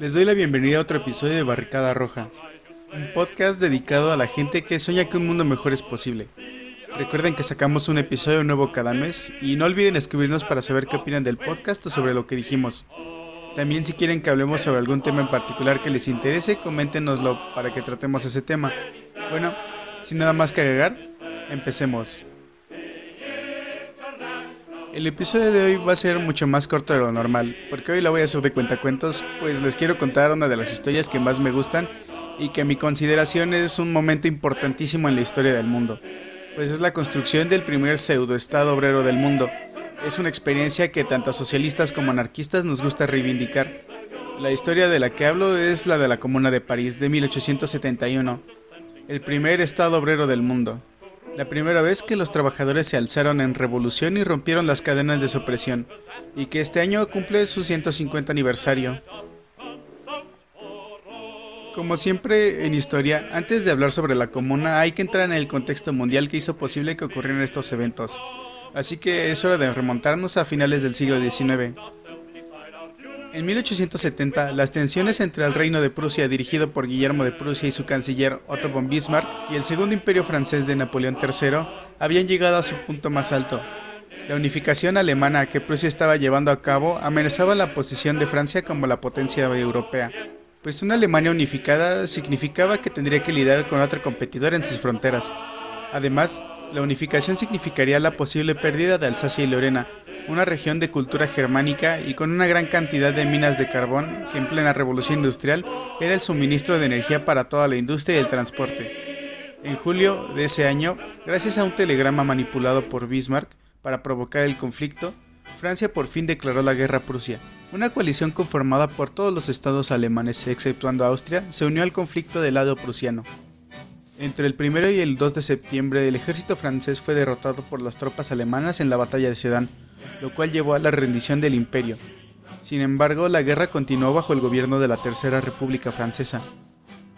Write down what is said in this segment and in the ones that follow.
Les doy la bienvenida a otro episodio de Barricada Roja, un podcast dedicado a la gente que sueña que un mundo mejor es posible. Recuerden que sacamos un episodio nuevo cada mes y no olviden escribirnos para saber qué opinan del podcast o sobre lo que dijimos. También si quieren que hablemos sobre algún tema en particular que les interese, coméntenoslo para que tratemos ese tema. Bueno, sin nada más que agregar, empecemos. El episodio de hoy va a ser mucho más corto de lo normal, porque hoy la voy a hacer de cuentacuentos, pues les quiero contar una de las historias que más me gustan y que a mi consideración es un momento importantísimo en la historia del mundo, pues es la construcción del primer pseudoestado obrero del mundo. Es una experiencia que tanto a socialistas como anarquistas nos gusta reivindicar. La historia de la que hablo es la de la Comuna de París de 1871, el primer estado obrero del mundo, la primera vez que los trabajadores se alzaron en revolución y rompieron las cadenas de su opresión, y que este año cumple su 150 aniversario. Como siempre en historia, antes de hablar sobre la comuna hay que entrar en el contexto mundial que hizo posible que ocurrieran estos eventos, así que es hora de remontarnos a finales del siglo XIX. En 1870, las tensiones entre el Reino de Prusia, dirigido por Guillermo de Prusia y su canciller Otto von Bismarck, y el Segundo Imperio francés de Napoleón III, habían llegado a su punto más alto. La unificación alemana que Prusia estaba llevando a cabo amenazaba la posición de Francia como la potencia europea, pues una Alemania unificada significaba que tendría que lidiar con otro competidor en sus fronteras. Además, la unificación significaría la posible pérdida de Alsacia y Lorena, una región de cultura germánica y con una gran cantidad de minas de carbón que en plena revolución industrial era el suministro de energía para toda la industria y el transporte. En julio de ese año, gracias a un telegrama manipulado por Bismarck para provocar el conflicto, Francia por fin declaró la guerra a Prusia. Una coalición conformada por todos los estados alemanes, exceptuando Austria, se unió al conflicto del lado prusiano. Entre el 1 y el 2 de septiembre, el ejército francés fue derrotado por las tropas alemanas en la batalla de Sedan, lo cual llevó a la rendición del imperio. Sin embargo, la guerra continuó bajo el gobierno de la Tercera República Francesa.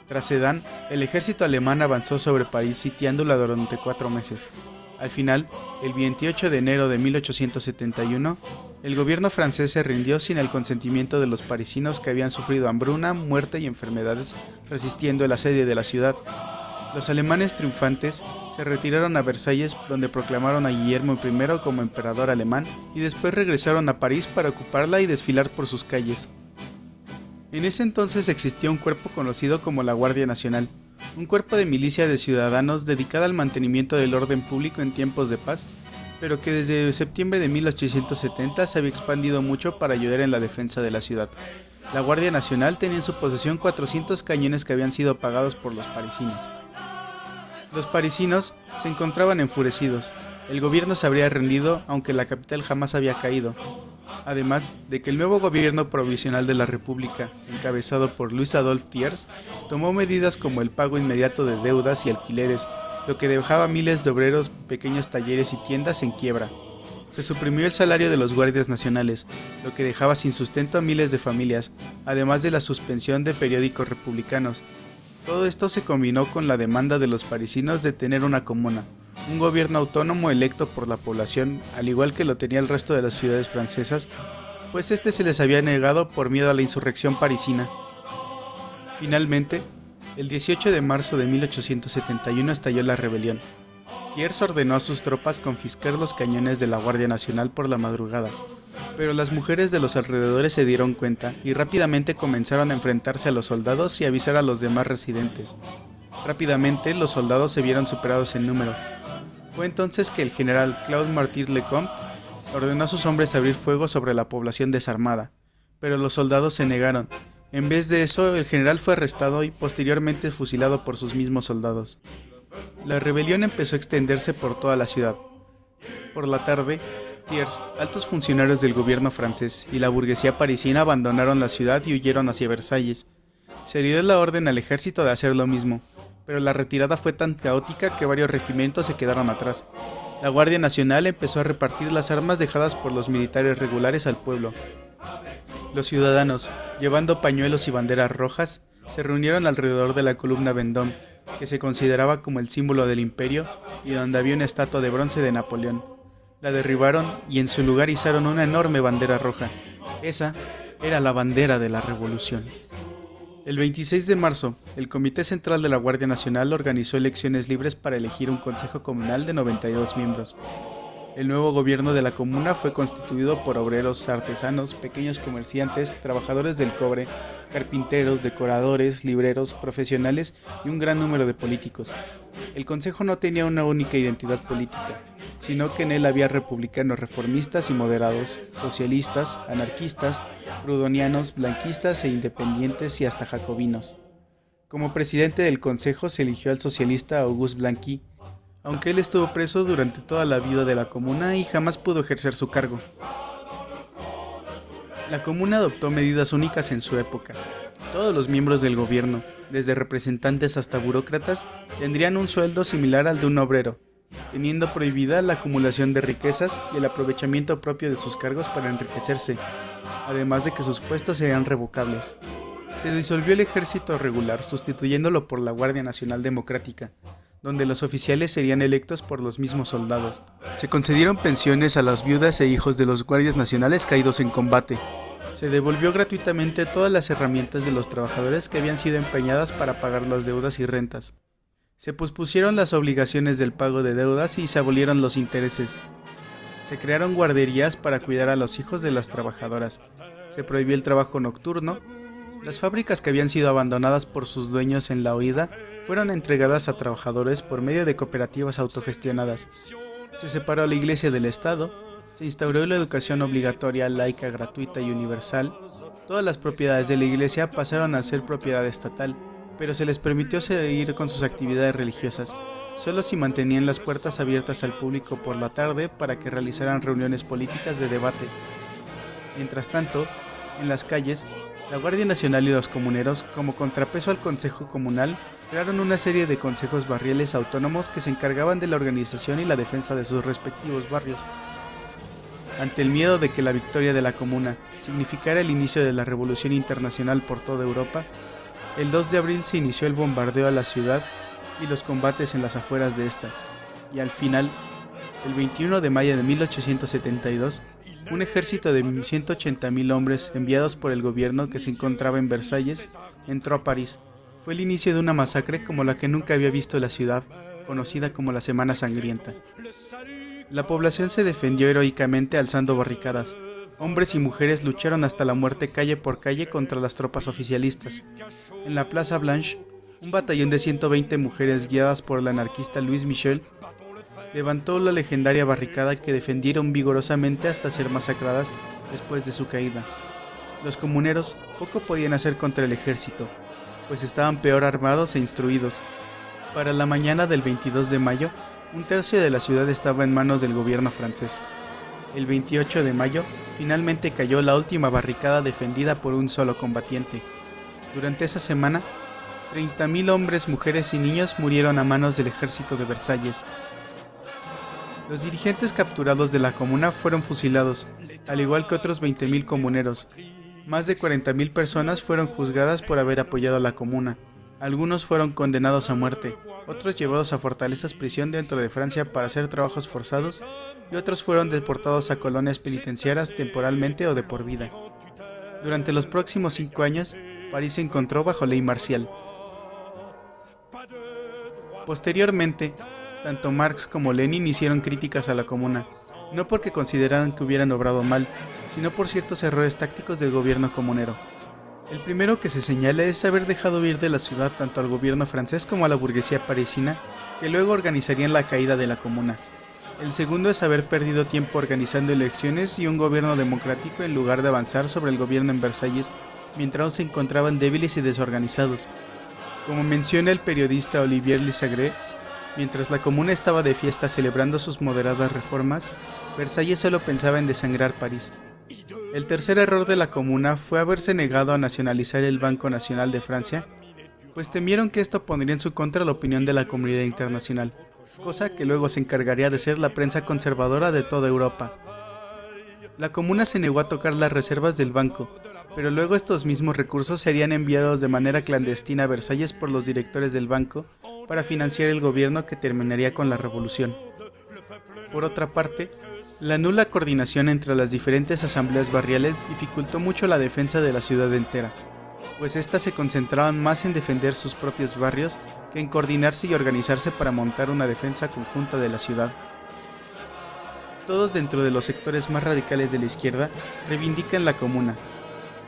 Tras Sedan, el ejército alemán avanzó sobre París sitiándola durante cuatro meses. Al final, el 28 de enero de 1871, el gobierno francés se rindió sin el consentimiento de los parisinos que habían sufrido hambruna, muerte y enfermedades resistiendo el asedio de la ciudad, los alemanes triunfantes se retiraron a Versalles donde proclamaron a Guillermo I como emperador alemán y después regresaron a París para ocuparla y desfilar por sus calles. En ese entonces existía un cuerpo conocido como la Guardia Nacional, un cuerpo de milicia de ciudadanos dedicada al mantenimiento del orden público en tiempos de paz, pero que desde septiembre de 1870 se había expandido mucho para ayudar en la defensa de la ciudad. La Guardia Nacional tenía en su posesión 400 cañones que habían sido pagados por los parisinos. Los parisinos se encontraban enfurecidos. El gobierno se habría rendido aunque la capital jamás había caído. Además de que el nuevo gobierno provisional de la República, encabezado por Luis Adolphe Thiers, tomó medidas como el pago inmediato de deudas y alquileres, lo que dejaba miles de obreros, pequeños talleres y tiendas en quiebra. Se suprimió el salario de los guardias nacionales, lo que dejaba sin sustento a miles de familias, además de la suspensión de periódicos republicanos, todo esto se combinó con la demanda de los parisinos de tener una comuna, un gobierno autónomo electo por la población, al igual que lo tenía el resto de las ciudades francesas, pues este se les había negado por miedo a la insurrección parisina. Finalmente, el 18 de marzo de 1871 estalló la rebelión. Thiers ordenó a sus tropas confiscar los cañones de la Guardia Nacional por la madrugada, pero las mujeres de los alrededores se dieron cuenta y rápidamente comenzaron a enfrentarse a los soldados y avisar a los demás residentes. Rápidamente los soldados se vieron superados en número. Fue entonces que el general Claude Martyr Lecomte ordenó a sus hombres abrir fuego sobre la población desarmada, pero los soldados se negaron. En vez de eso, el general fue arrestado y posteriormente fusilado por sus mismos soldados. La rebelión empezó a extenderse por toda la ciudad. Por la tarde, Thiers, altos funcionarios del gobierno francés y la burguesía parisina abandonaron la ciudad y huyeron hacia Versalles. Se dio la orden al ejército de hacer lo mismo, pero la retirada fue tan caótica que varios regimientos se quedaron atrás. La Guardia Nacional empezó a repartir las armas dejadas por los militares regulares al pueblo. Los ciudadanos, llevando pañuelos y banderas rojas, se reunieron alrededor de la columna Vendôme, que se consideraba como el símbolo del imperio y donde había una estatua de bronce de Napoleón. La derribaron y en su lugar izaron una enorme bandera roja. Esa era la bandera de la revolución. El 26 de marzo, el Comité Central de la Guardia Nacional organizó elecciones libres para elegir un Consejo Comunal de 92 miembros. El nuevo gobierno de la comuna fue constituido por obreros artesanos, pequeños comerciantes, trabajadores del cobre, carpinteros, decoradores, libreros, profesionales y un gran número de políticos. El Consejo no tenía una única identidad política, sino que en él había republicanos reformistas y moderados, socialistas, anarquistas, prudonianos, blanquistas e independientes y hasta jacobinos. Como presidente del Consejo se eligió al socialista Auguste Blanqui, aunque él estuvo preso durante toda la vida de la comuna y jamás pudo ejercer su cargo. La comuna adoptó medidas únicas en su época. Todos los miembros del gobierno, desde representantes hasta burócratas, tendrían un sueldo similar al de un obrero, teniendo prohibida la acumulación de riquezas y el aprovechamiento propio de sus cargos para enriquecerse, además de que sus puestos serían revocables. Se disolvió el ejército regular sustituyéndolo por la Guardia Nacional Democrática, donde los oficiales serían electos por los mismos soldados. Se concedieron pensiones a las viudas e hijos de los guardias nacionales caídos en combate. Se devolvió gratuitamente todas las herramientas de los trabajadores que habían sido empeñadas para pagar las deudas y rentas. Se pospusieron las obligaciones del pago de deudas y se abolieron los intereses. Se crearon guarderías para cuidar a los hijos de las trabajadoras. Se prohibió el trabajo nocturno. Las fábricas que habían sido abandonadas por sus dueños en la huida fueron entregadas a trabajadores por medio de cooperativas autogestionadas. Se separó la Iglesia del Estado, se instauró la educación obligatoria, laica, gratuita y universal. Todas las propiedades de la Iglesia pasaron a ser propiedad estatal, pero se les permitió seguir con sus actividades religiosas, solo si mantenían las puertas abiertas al público por la tarde para que realizaran reuniones políticas de debate. Mientras tanto, en las calles, la Guardia Nacional y los comuneros, como contrapeso al Consejo Comunal, crearon una serie de consejos barriales autónomos que se encargaban de la organización y la defensa de sus respectivos barrios. Ante el miedo de que la victoria de la comuna significara el inicio de la revolución internacional por toda Europa, el 2 de abril se inició el bombardeo a la ciudad y los combates en las afueras de esta, y al final, el 21 de mayo de 1872, un ejército de 180.000 hombres enviados por el gobierno que se encontraba en Versalles entró a París fue el inicio de una masacre como la que nunca había visto la ciudad, conocida como la Semana Sangrienta. La población se defendió heroicamente alzando barricadas. Hombres y mujeres lucharon hasta la muerte calle por calle contra las tropas oficialistas. En la Plaza Blanche, un batallón de 120 mujeres guiadas por el anarquista Louis Michel levantó la legendaria barricada que defendieron vigorosamente hasta ser masacradas después de su caída. Los comuneros poco podían hacer contra el ejército, pues estaban peor armados e instruidos. Para la mañana del 22 de mayo, un tercio de la ciudad estaba en manos del gobierno francés. El 28 de mayo, finalmente cayó la última barricada defendida por un solo combatiente. Durante esa semana, 30.000 hombres, mujeres y niños murieron a manos del ejército de Versalles. Los dirigentes capturados de la comuna fueron fusilados, al igual que otros 20.000 comuneros, más de 40.000 personas fueron juzgadas por haber apoyado a la comuna. Algunos fueron condenados a muerte, otros llevados a fortalezas prisión dentro de Francia para hacer trabajos forzados y otros fueron deportados a colonias penitenciarias temporalmente o de por vida. Durante los próximos cinco años, París se encontró bajo ley marcial. Posteriormente, tanto Marx como Lenin hicieron críticas a la comuna, no porque consideraran que hubieran obrado mal, sino por ciertos errores tácticos del gobierno comunero. El primero que se señala es haber dejado huir de la ciudad tanto al gobierno francés como a la burguesía parisina, que luego organizarían la caída de la comuna. El segundo es haber perdido tiempo organizando elecciones y un gobierno democrático en lugar de avanzar sobre el gobierno en Versalles mientras se encontraban débiles y desorganizados. Como menciona el periodista Olivier Lissagré, mientras la comuna estaba de fiesta celebrando sus moderadas reformas, Versalles solo pensaba en desangrar París. El tercer error de la comuna fue haberse negado a nacionalizar el Banco Nacional de Francia, pues temieron que esto pondría en su contra la opinión de la comunidad internacional, cosa que luego se encargaría de ser la prensa conservadora de toda Europa. La comuna se negó a tocar las reservas del banco, pero luego estos mismos recursos serían enviados de manera clandestina a Versalles por los directores del banco para financiar el gobierno que terminaría con la revolución. Por otra parte, La nula coordinación entre las diferentes asambleas barriales dificultó mucho la defensa de la ciudad entera, pues éstas se concentraban más en defender sus propios barrios en coordinarse y organizarse para montar una defensa conjunta de la ciudad. Todos dentro de los sectores más radicales de la izquierda reivindican la comuna.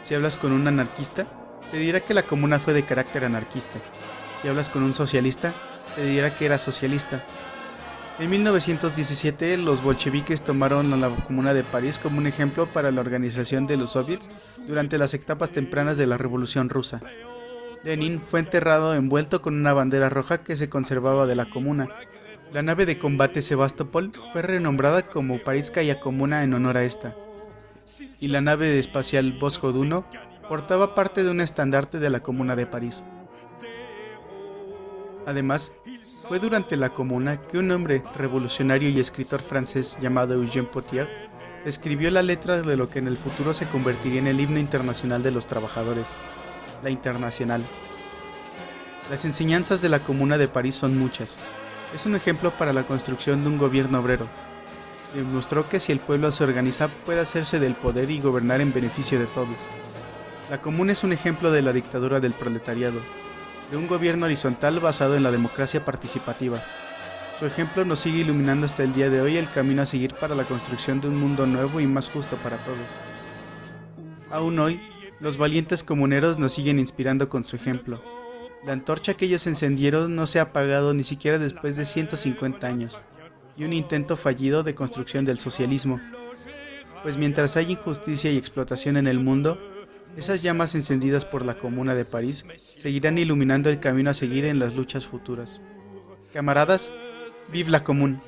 Si hablas con un anarquista, te dirá que la comuna fue de carácter anarquista. Si hablas con un socialista, te dirá que era socialista. En 1917, los bolcheviques tomaron a la Comuna de París como un ejemplo para la organización de los soviets durante las etapas tempranas de la Revolución Rusa. Lenin fue enterrado envuelto con una bandera roja que se conservaba de la comuna. La nave de combate Sebastopol fue renombrada como Parískaya Comuna en honor a esta. Y la nave espacial Voskhod 1 portaba parte de un estandarte de la Comuna de París. Además, fue durante la Comuna que un hombre revolucionario y escritor francés llamado Eugène Potier escribió la letra de lo que en el futuro se convertiría en el himno internacional de los trabajadores, la Internacional. Las enseñanzas de la Comuna de París son muchas. Es un ejemplo para la construcción de un gobierno obrero. Demostró que si el pueblo se organiza puede hacerse del poder y gobernar en beneficio de todos. La Comuna es un ejemplo de la dictadura del proletariado, de un gobierno horizontal basado en la democracia participativa. Su ejemplo nos sigue iluminando hasta el día de hoy el camino a seguir para la construcción de un mundo nuevo y más justo para todos. Aún hoy, los valientes comuneros nos siguen inspirando con su ejemplo. La antorcha que ellos encendieron no se ha apagado ni siquiera después de 150 años, y un intento fallido de construcción del socialismo. Pues mientras hay injusticia y explotación en el mundo, esas llamas encendidas por la Comuna de París seguirán iluminando el camino a seguir en las luchas futuras. Camaradas, vive la común.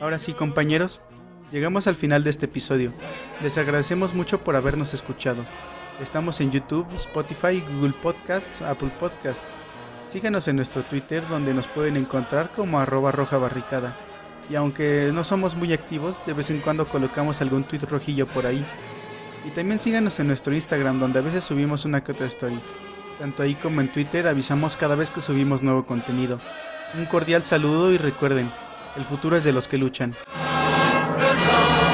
Ahora sí, compañeros, llegamos al final de este episodio. Les agradecemos mucho por habernos escuchado. Estamos en YouTube, Spotify, Google Podcasts, Apple Podcasts. Síganos en nuestro Twitter donde nos pueden encontrar como arroba roja barricada. Y aunque no somos muy activos, de vez en cuando colocamos algún tweet rojillo por ahí. Y también síganos en nuestro Instagram donde a veces subimos una que otra story. Tanto ahí como en Twitter avisamos cada vez que subimos nuevo contenido. Un cordial saludo y recuerden, el futuro es de los que luchan. the dawn.